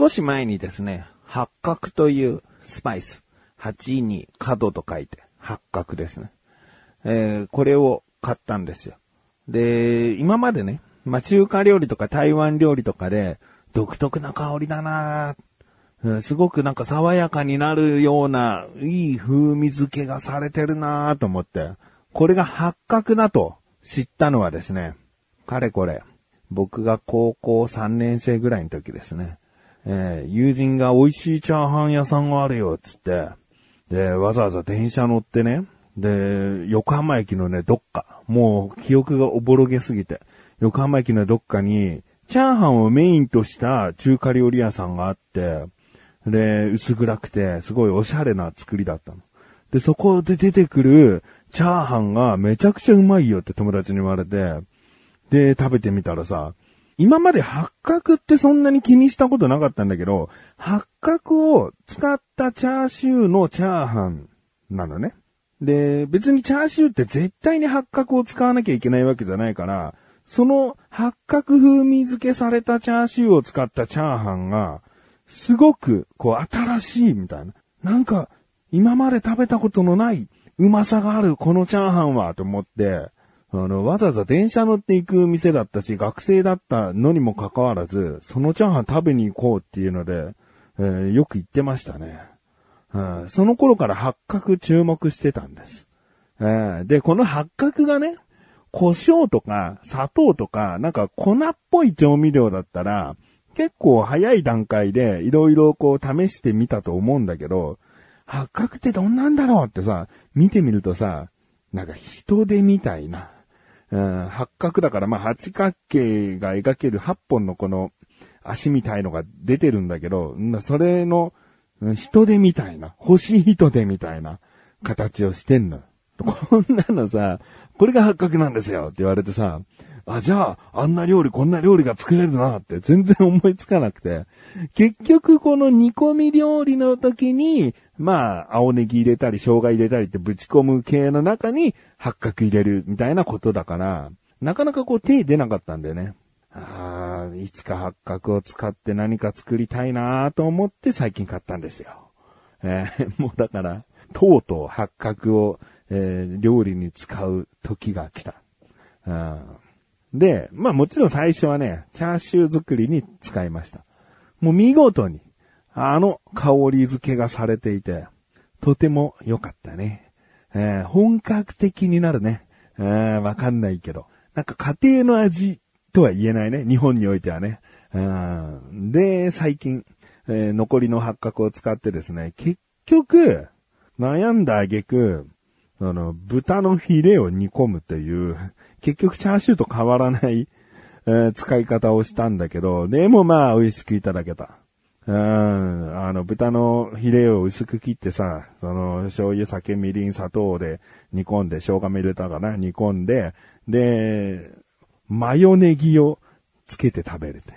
少し前にですね、八角というスパイス、8に角と書いて、八角ですね。えー、これを買ったんですよ。で、今までね、まあ、中華料理とか台湾料理とかで、独特な香りだなすごくなんか爽やかになるような、いい風味付けがされてるなと思って、これが八角だと知ったのはですね、かれこれ、僕が高校3年生ぐらいの時ですね、えー、友人が美味しいチャーハン屋さんがあるよ、つって、で、わざわざ電車乗ってね、で、横浜駅のね、どっか、もう記憶がおぼろげすぎて、横浜駅のどっかに、チャーハンをメインとした中華料理屋さんがあって、で、薄暗くて、すごいおしゃれな作りだったの。で、そこで出てくるチャーハンがめちゃくちゃうまいよって友達に言われて、で、食べてみたらさ、今まで八角ってそんなに気にしたことなかったんだけど、八角を使ったチャーシューのチャーハンなのね。で、別にチャーシューって絶対に八角を使わなきゃいけないわけじゃないから、その八角風味付けされたチャーシューを使ったチャーハンが、すごく、こう、新しいみたいな。なんか、今まで食べたことのないうまさがあるこのチャーハンは、と思って、あの、わざわざ電車乗って行く店だったし、学生だったのにもかかわらず、そのチャーハン食べに行こうっていうので、えー、よく行ってましたね、うん。その頃から八角注目してたんです。えー、で、この八角がね、胡椒とか砂糖とか、なんか粉っぽい調味料だったら、結構早い段階でいろいろこう試してみたと思うんだけど、八角ってどんなんだろうってさ、見てみるとさ、なんか人手みたいな、うん、八角だから、まあ、八角形が描ける八本のこの足みたいのが出てるんだけど、それの人手みたいな、星人手みたいな形をしてんの。こんなのさ、これが八角なんですよって言われてさ、あ、じゃあ、あんな料理、こんな料理が作れるなって全然思いつかなくて、結局この煮込み料理の時に、まあ、青ネギ入れたり、生姜入れたりってぶち込む系の中に八角入れるみたいなことだから、なかなかこう手出なかったんだよね。ああ、いつか八角を使って何か作りたいなと思って最近買ったんですよ。えー、もうだから、とうとう八角を、えー、料理に使う時が来た。で、まあもちろん最初はね、チャーシュー作りに使いました。もう見事に、あの香り付けがされていて、とても良かったね。えー、本格的になるね。えー、わかんないけど。なんか家庭の味とは言えないね。日本においてはね。で、最近、えー、残りの八角を使ってですね、結局、悩んだ挙句、あの、豚のヒレを煮込むという、結局チャーシューと変わらない、えー、使い方をしたんだけど、でもまあ美味しくいただけた。うん、あの、豚のヒレを薄く切ってさ、その、醤油、酒、みりん、砂糖で煮込んで、生姜も入れたかな、煮込んで、で、マヨネギをつけて食べるって。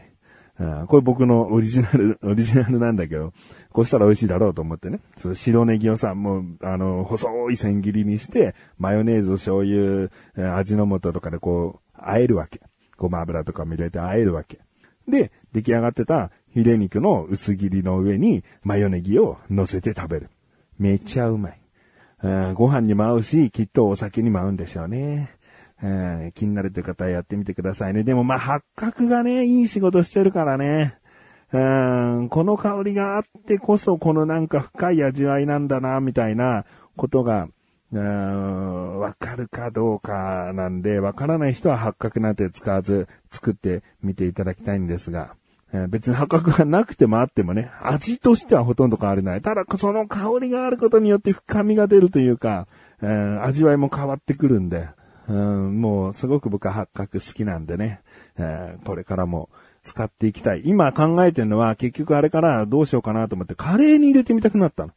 うん、これ僕のオリジナル、オリジナルなんだけど、こうしたら美味しいだろうと思ってね。その白ネギをさ、もう、あの、細い千切りにして、マヨネーズ、醤油、味の素とかでこう、和えるわけ。ごま油とかも入れて和えるわけ。で、出来上がってたヒレ肉の薄切りの上にマヨネギを乗せて食べる。めっちゃうまい。ご飯にも合うし、きっとお酒にも合うんでしょうね。気になるという方はやってみてくださいね。でもまあ、八角がね、いい仕事してるからね。この香りがあってこそ、このなんか深い味わいなんだな、みたいなことが、わかるかどうかなんで、わからない人は八角なんて使わず作ってみていただきたいんですが、え別に八角がなくてもあってもね、味としてはほとんど変わりない。ただ、その香りがあることによって深みが出るというか、えー、味わいも変わってくるんで、うん、もうすごく僕は八角好きなんでね、えー、これからも使っていきたい。今考えてるのは結局あれからどうしようかなと思ってカレーに入れてみたくなったの。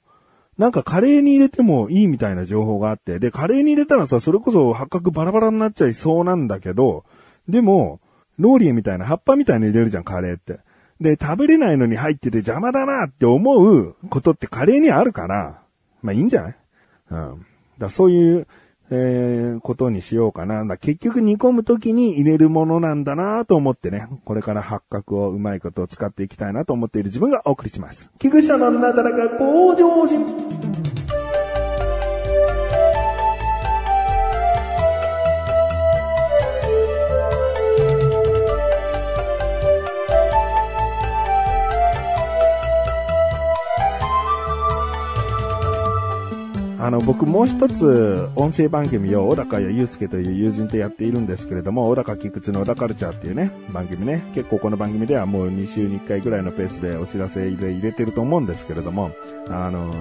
なんかカレーに入れてもいいみたいな情報があって、で、カレーに入れたらさ、それこそ八角バラバラになっちゃいそうなんだけど、でも、ローリエみたいな葉っぱみたいに入れるじゃん、カレーって。で、食べれないのに入ってて邪魔だなって思うことってカレーにあるから、まあいいんじゃない？うん。だそういう、えー、ことにしようかな。だ結局煮込む時に入れるものなんだなと思ってね、これから八角をうまいことを使っていきたいなと思っている自分がお送りします。菊池のなだらか向上心。あの、僕もう一つ音声番組を小高祐介という友人とやっているんですけれども、小高菊池の小高カルチャーっていうね、番組ね、結構この番組ではもう2週に1回ぐらいのペースでお知らせで入れてると思うんですけれども、あの、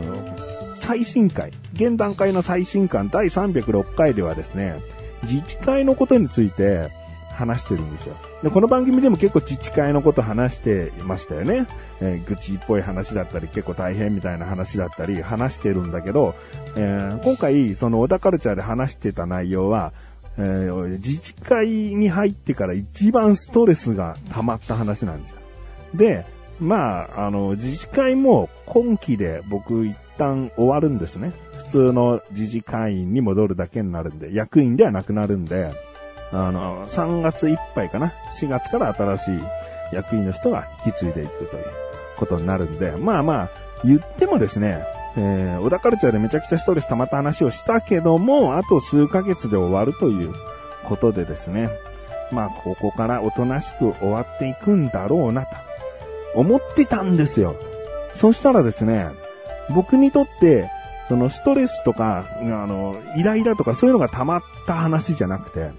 最新回、現段階の最新刊第306回ではですね、自治会のことについて、話してるんですよ。で、この番組でも結構自治会のこと話していましたよね。えー、愚痴っぽい話だったり、結構大変みたいな話だったり、話してるんだけど、えー、今回、その小田カルチャーで話してた内容は、えー、自治会に入ってから一番ストレスが溜まった話なんですよ。で、まあ、あの、自治会も今期で僕一旦終わるんですね。普通の自治会員に戻るだけになるんで、役員ではなくなるんで、あの、3月いっぱいかな？4月から新しい役員の人が引き継いでいくということになるんで、まあまあ、言ってもですね、えー、小田カルチャーでめちゃくちゃストレス溜まった話をしたけども、あと数ヶ月で終わるということでですね、まあ、ここからおとなしく終わっていくんだろうなと、思ってたんですよ。そしたらですね、僕にとって、そのストレスとか、あの、イライラとかそういうのが溜まった話じゃなくて、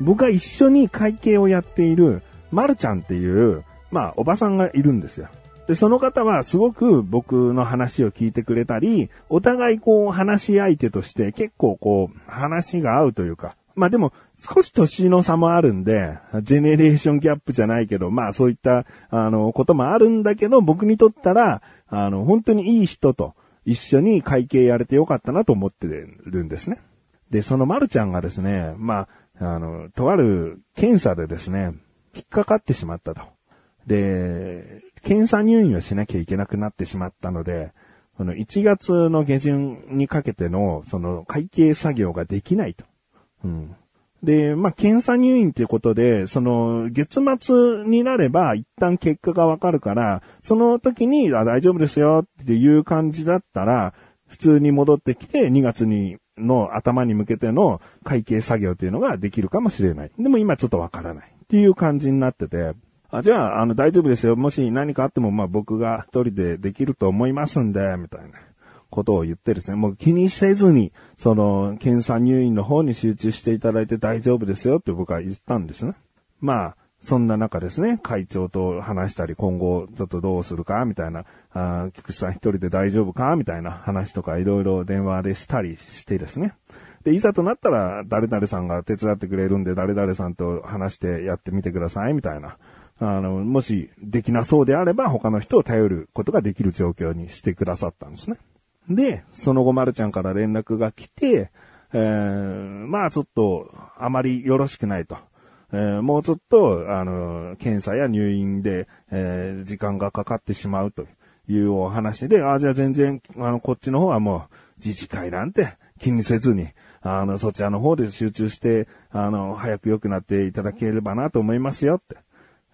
僕が一緒に会計をやっている、まるちゃんっていう、まあ、おばさんがいるんですよ。で、その方はすごく僕の話を聞いてくれたり、お互いこう話し相手として結構こう話が合うというか、まあでも少し年の差もあるんで、ジェネレーションギャップじゃないけど、まあそういったあのこともあるんだけど、僕にとったら、あの本当にいい人と一緒に会計やれてよかったなと思ってるんですね。で、そのまるちゃんがですね、まあ、あの、とある検査でですね、引っかかってしまったと。で、検査入院をしなきゃいけなくなってしまったので、この1月の下旬にかけての、その会計作業ができないと。うん。で、まあ、検査入院っていうことで、その、月末になれば一旦結果がわかるから、その時に、あ、大丈夫ですよっていう感じだったら、普通に戻ってきて2月に、の頭に向けての会計作業っていうのができるかもしれない。でも今ちょっとわからないっていう感じになってて、あ、じゃあ、あの、大丈夫ですよ。もし何かあっても、まあ、僕が一人でできると思いますんで、みたいなことを言ってですね、もう気にせずに、その、検査入院の方に集中していただいて大丈夫ですよって僕は言ったんですね。まあ、そんな中ですね、会長と話したり、今後ちょっとどうするか、みたいな、あ菊池さん一人で大丈夫かみたいな話とかいろいろ電話でしたりしてですね。で、いざとなったら、誰々さんが手伝ってくれるんで、誰々さんと話してやってみてください、みたいな。あの、もしできなそうであれば他の人を頼ることができる状況にしてくださったんですね。で、その後まるちゃんから連絡が来て、えー、まあちょっとあまりよろしくないと。えー、もうちょっと、あの、検査や入院で、えー、時間がかかってしまうというお話で、あ、じゃあ全然、あの、こっちの方はもう、自治会なんて気にせずに、あの、そちらの方で集中して、あの、早く良くなっていただければなと思いますよって。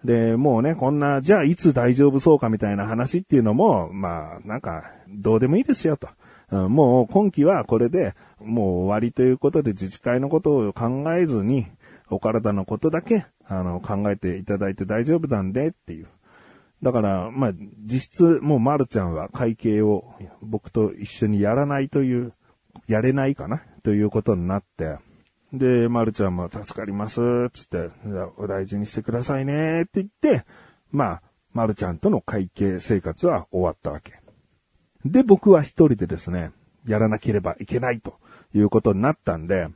で、もうね、こんな、じゃあいつ大丈夫そうかみたいな話っていうのも、まあ、なんか、どうでもいいですよと。うん、もう今期はこれで、もう終わりということで自治会のことを考えずに、お体のことだけ、あの、考えていただいて大丈夫なんでっていう。だから、まあ、実質、もうまるちゃんは会計を僕と一緒にやらないという、やれないかなということになって、で、まるちゃんも助かります、つって、お大事にしてくださいね、って言って、まあ、まるちゃんとの会計生活は終わったわけ。で、僕は一人でですね、やらなければいけないということになったんで、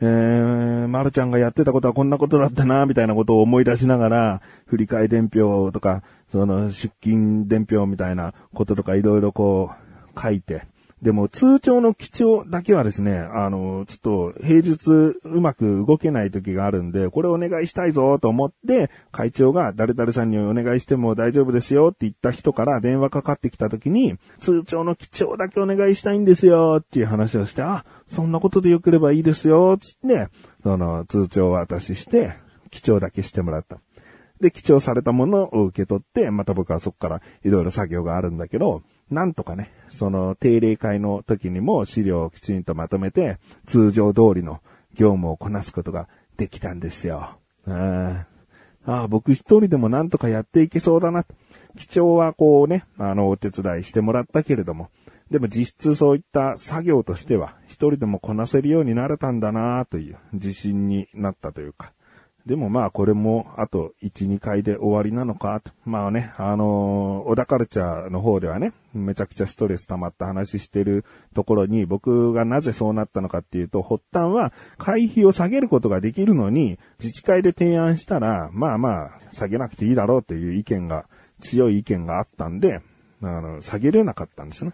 えー、まるちゃんがやってたことはこんなことだったな、みたいなことを思い出しながら、振り替え伝票とか、その出勤伝票みたいなこととかいろいろこう書いて、でも通帳の基調だけはですね、あの、ちょっと平日うまく動けない時があるんで、これお願いしたいぞと思って、会長が誰々さんにお願いしても大丈夫ですよって言った人から電話かかってきた時に、通帳の基調だけお願いしたいんですよっていう話をして、あ、そんなことでよければいいですよつって、その通帳を渡しして、基調だけしてもらった。で、記帳されたものを受け取って、また僕はそこからいろいろ作業があるんだけど、なんとかね、その定例会の時にも資料をきちんとまとめて、通常通りの業務をこなすことができたんですよ。ああ、僕一人でもなんとかやっていけそうだな。基調はこうね、あの、お手伝いしてもらったけれども、でも実質そういった作業としては、一人でもこなせるようになれたんだなという自信になったというか、でもまあこれもあと1、2回で終わりなのかと。まあね、あのー、小田カルチャーの方ではね、めちゃくちゃストレス溜まった話してるところに僕がなぜそうなったのかっていうと、発端は会費を下げることができるのに、自治会で提案したら、まあまあ、下げなくていいだろうという意見が、強い意見があったんで、あの、下げれなかったんですね。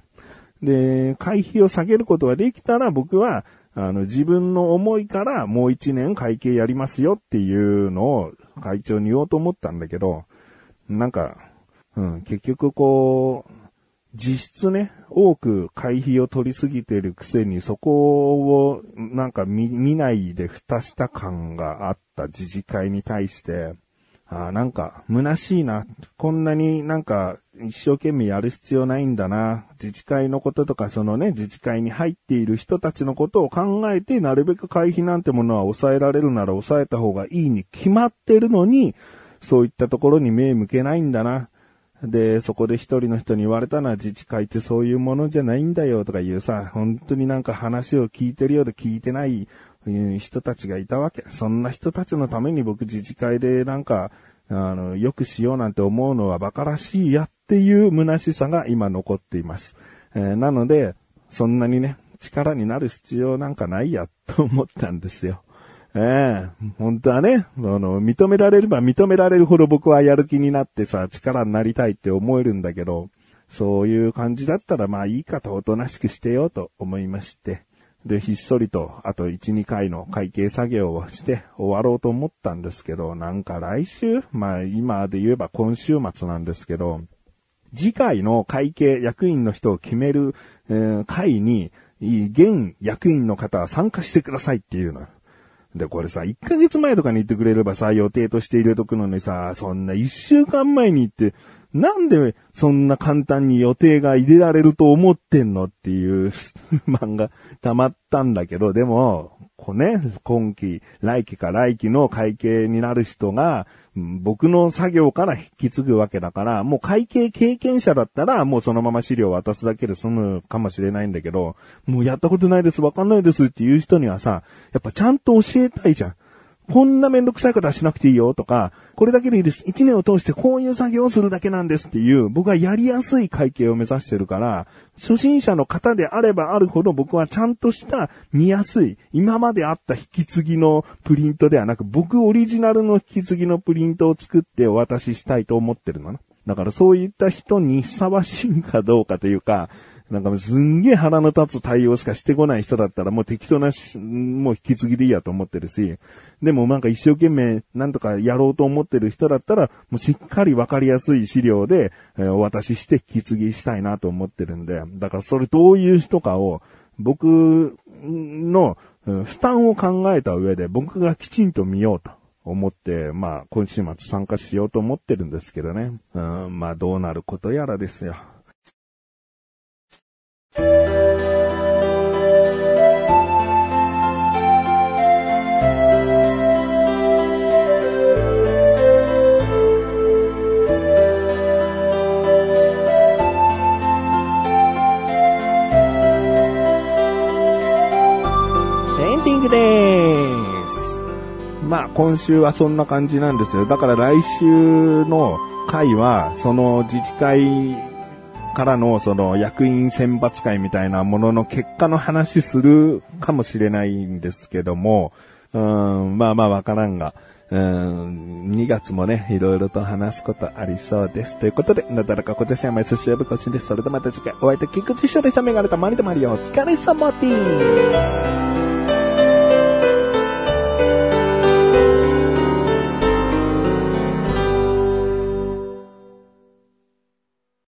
で、会費を下げることができたら僕は、あの、自分の思いからもう一年会計やりますよっていうのを会長に言おうと思ったんだけど、なんか、うん、結局こう、実質ね、多く会費を取りすぎてるくせにそこをなんか見見ないで蓋した感があった自治会に対して、ああなんか、虚しいな。こんなになんか、一生懸命やる必要ないんだな。自治会のこととか、そのね、自治会に入っている人たちのことを考えて、なるべく会費なんてものは抑えられるなら抑えた方がいいに決まってるのに、そういったところに目向けないんだな。で、そこで一人の人に言われたのは自治会ってそういうものじゃないんだよとかいうさ、本当になんか話を聞いてるようで聞いてないいう人たちがいたわけ。そんな人たちのために僕自治会でなんか、あの、よくしようなんて思うのは馬鹿らしいやっていう虚しさが今残っています。えー、なので、そんなにね、力になる必要なんかないやと思ったんですよ。ええー、本当はね、あの、認められれば認められるほど僕はやる気になってさ、力になりたいって思えるんだけど、そういう感じだったらまあいいかとおとなしくしてようと思いまして、で、ひっそりと、あと1、2回の会計作業をして終わろうと思ったんですけど、なんか来週まあ今で言えば今週末なんですけど、次回の会計役員の人を決める、えー、会に、現役員の方は参加してくださいっていうの。で、これさ、1ヶ月前とかに言ってくれればさ、予定として入れとくのにさ、そんな1週間前に行って、なんでそんな簡単に予定が入れられると思ってんのっていう 漫画溜まったんだけど、でも、こうね、今期、来期か来期の会計になる人が、僕の作業から引き継ぐわけだから、もう会計経験者だったら、もうそのまま資料を渡すだけで済むかもしれないんだけど、もうやったことないです、わかんないですっていう人にはさ、やっぱちゃんと教えたいじゃん。こんなめんどくさいことはしなくていいよとか、これだけでいいです。一年を通してこういう作業をするだけなんですっていう、僕はやりやすい会計を目指してるから、初心者の方であればあるほど僕はちゃんとした見やすい、今まであった引き継ぎのプリントではなく、僕オリジナルの引き継ぎのプリントを作ってお渡ししたいと思ってるのね。だからそういった人にふさわしいかどうかというか、なんかすんげえ腹の立つ対応しかしてこない人だったらもう適当なしもう引き継ぎでいいやと思ってるし、でもなんか一生懸命なんとかやろうと思ってる人だったら、もうしっかりわかりやすい資料で、えー、お渡しして引き継ぎしたいなと思ってるんで、だからそれどういう人かを、僕の負担を考えた上で僕がきちんと見ようと。思って、まあ、今週末参加しようと思ってるんですけどね。うん、まあ、どうなることやらですよ。今週はそんな感じなんですよ。だから来週の回は、その自治会からのその役員選抜会みたいなものの結果の話するかもしれないんですけども、うん、まあまあわからんが、うん、2月もね、いろいろと話すことありそうです。ということで、なだらか小手さんまい寿司呼ぶこしです。それではまた次回、お会いできくちしょでしたメガネたまりとまりよ。お疲れ様です。